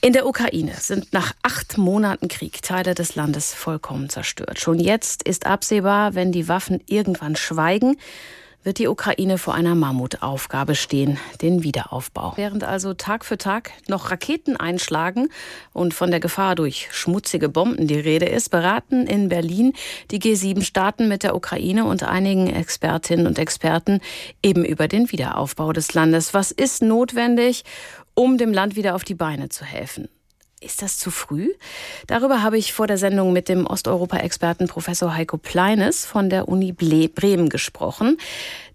In der Ukraine sind nach acht Monaten Krieg Teile des Landes vollkommen zerstört. Schon jetzt ist absehbar, wenn die Waffen irgendwann schweigen, wird die Ukraine vor einer Mammutaufgabe stehen, den Wiederaufbau. Während also Tag für Tag noch Raketen einschlagen und von der Gefahr durch schmutzige Bomben die Rede ist, beraten in Berlin die G7-Staaten mit der Ukraine und einigen Expertinnen und Experten eben über den Wiederaufbau des Landes. Was ist notwendig, um dem Land wieder auf die Beine zu helfen. Ist das zu früh? Darüber habe ich vor der Sendung mit dem Osteuropa-Experten Professor Heiko Pleines von der Uni Bremen gesprochen.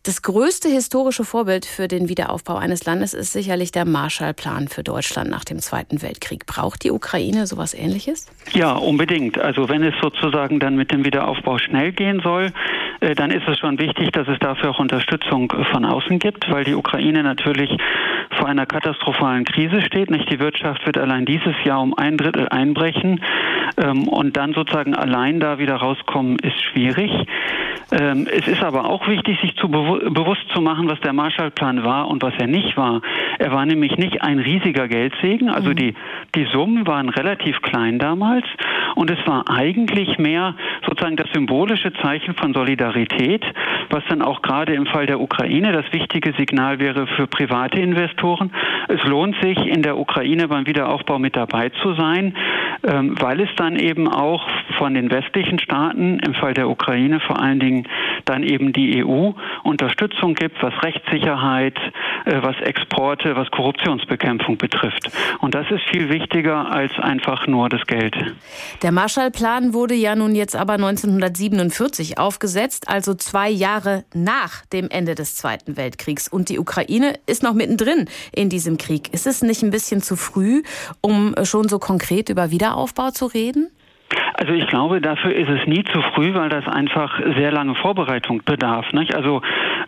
Das größte historische Vorbild für den Wiederaufbau eines Landes ist sicherlich der Marshallplan für Deutschland nach dem Zweiten Weltkrieg. Braucht die Ukraine sowas ähnliches? Ja, unbedingt. Also wenn es sozusagen dann mit dem Wiederaufbau schnell gehen soll, äh, dann ist es schon wichtig, dass es dafür auch Unterstützung von außen gibt, weil die Ukraine natürlich vor einer katastrophalen Krise steht. Nicht die Wirtschaft wird allein dieses Jahr um ein Drittel einbrechen ähm, und dann sozusagen allein da wieder rauskommen ist schwierig. Ähm, es ist aber auch wichtig, sich zu bewu bewusst zu machen, was der Marshallplan war und was er nicht war. Er war nämlich nicht ein riesiger Geldsegen, also mhm. die, die Summen waren relativ klein damals und es war eigentlich mehr sozusagen das symbolische Zeichen von Solidarität, was dann auch gerade im Fall der Ukraine das wichtige Signal wäre für private Investoren. Es lohnt sich in der Ukraine beim Wiederaufbau mit dabei zu sein, ähm, weil es dann eben auch von den westlichen Staaten, im Fall der Ukraine vor allen Dingen dann eben die EU, Unterstützung gibt, was Rechtssicherheit, äh, was Exporte, was Korruptionsbekämpfung betrifft. Und das ist viel wichtiger als einfach nur das Geld. Der Marshallplan wurde ja nun jetzt aber 1947 aufgesetzt, also zwei Jahre nach dem Ende des Zweiten Weltkriegs. Und die Ukraine ist noch mittendrin in diesem Krieg. Ist es nicht ein bisschen zu früh, um schon so konkret über Wiederaufbau zu reden? Also ich glaube, dafür ist es nie zu früh, weil das einfach sehr lange Vorbereitung bedarf. Nicht? Also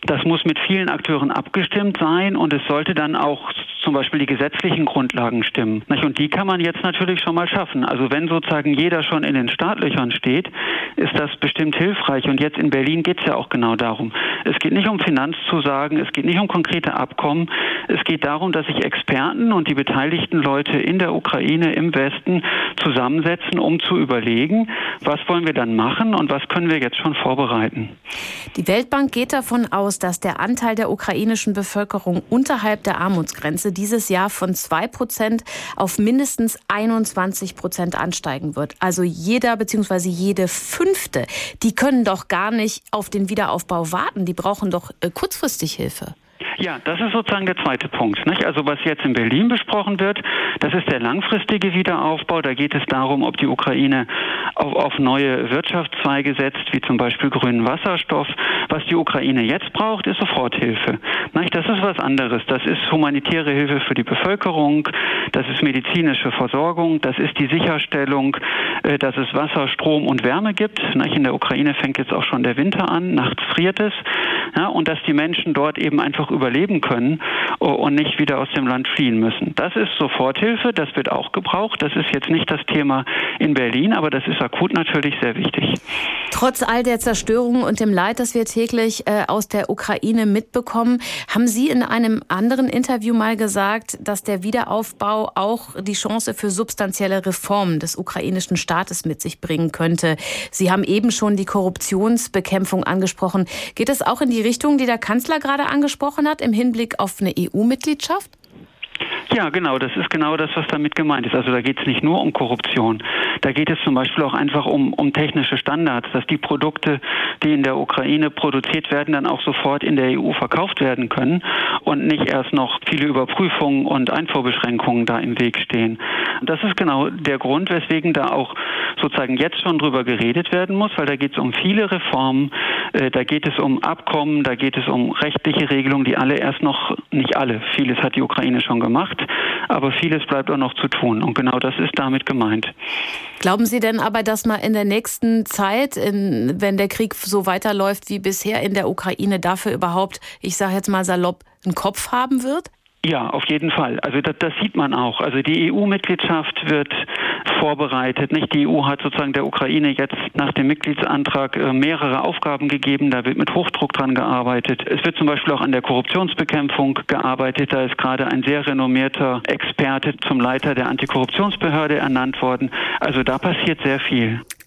das muss mit vielen Akteuren abgestimmt sein und es sollte dann auch zum Beispiel die gesetzlichen Grundlagen stimmen. Und die kann man jetzt natürlich schon mal schaffen. Also wenn sozusagen jeder schon in den Startlöchern steht, ist das bestimmt hilfreich. Und jetzt in Berlin geht es ja auch genau darum. Es geht nicht um Finanzzusagen, es geht nicht um konkrete Abkommen. Es geht darum, dass sich Experten und die beteiligten Leute in der Ukraine, im Westen zusammensetzen, um zu überlegen, was wollen wir dann machen und was können wir jetzt schon vorbereiten. Die Weltbank geht davon aus, dass der Anteil der ukrainischen Bevölkerung unterhalb der Armutsgrenze dieses Jahr von 2 Prozent auf mindestens 21 Prozent ansteigen wird. Also jeder bzw. jede Fünfte, die können doch gar nicht auf den Wiederaufbau warten. Die brauchen doch äh, kurzfristig Hilfe. Ja, das ist sozusagen der zweite Punkt. Nicht? Also was jetzt in Berlin besprochen wird, das ist der langfristige Wiederaufbau. Da geht es darum, ob die Ukraine auf, auf neue Wirtschaftszweige setzt, wie zum Beispiel grünen Wasserstoff. Was die Ukraine jetzt braucht, ist Soforthilfe. Nicht? Das ist was anderes. Das ist humanitäre Hilfe für die Bevölkerung, das ist medizinische Versorgung, das ist die Sicherstellung, äh, dass es Wasser, Strom und Wärme gibt. Nicht? In der Ukraine fängt jetzt auch schon der Winter an, nachts friert es. Ja, und dass die Menschen dort eben einfach überleben können äh, und nicht wieder aus dem Land fliehen müssen. Das ist Soforthilfe, das wird auch gebraucht. Das ist jetzt nicht das Thema in Berlin, aber das ist akut natürlich sehr wichtig. Trotz all der Zerstörung und dem Leid, das wir täglich äh, aus der Ukraine mitbekommen, haben Sie in einem anderen Interview mal gesagt, dass der Wiederaufbau auch die Chance für substanzielle Reformen des ukrainischen Staates mit sich bringen könnte. Sie haben eben schon die Korruptionsbekämpfung angesprochen. Geht es auch in die Richtung, die der Kanzler gerade angesprochen hat, im Hinblick auf eine EU-Mitgliedschaft? Ja, genau, das ist genau das, was damit gemeint ist. Also da geht es nicht nur um Korruption. Da geht es zum Beispiel auch einfach um, um technische Standards, dass die Produkte, die in der Ukraine produziert werden, dann auch sofort in der EU verkauft werden können und nicht erst noch viele Überprüfungen und Einfuhrbeschränkungen da im Weg stehen. Das ist genau der Grund, weswegen da auch sozusagen jetzt schon drüber geredet werden muss, weil da geht es um viele Reformen, äh, da geht es um Abkommen, da geht es um rechtliche Regelungen, die alle erst noch, nicht alle, vieles hat die Ukraine schon gemacht, aber vieles bleibt auch noch zu tun. Und genau das ist damit gemeint. Glauben Sie denn aber, dass man in der nächsten Zeit, in, wenn der Krieg so weiterläuft wie bisher in der Ukraine, dafür überhaupt, ich sage jetzt mal salopp, einen Kopf haben wird? Ja, auf jeden Fall. Also das, das sieht man auch. Also die EU-Mitgliedschaft wird vorbereitet. Nicht? Die EU hat sozusagen der Ukraine jetzt nach dem Mitgliedsantrag äh, mehrere Aufgaben gegeben. Da wird mit Hochdruck dran gearbeitet. Es wird zum Beispiel auch an der Korruptionsbekämpfung gearbeitet. Da ist gerade ein sehr renommierter Experte zum Leiter der Antikorruptionsbehörde ernannt worden. Also da passiert sehr viel.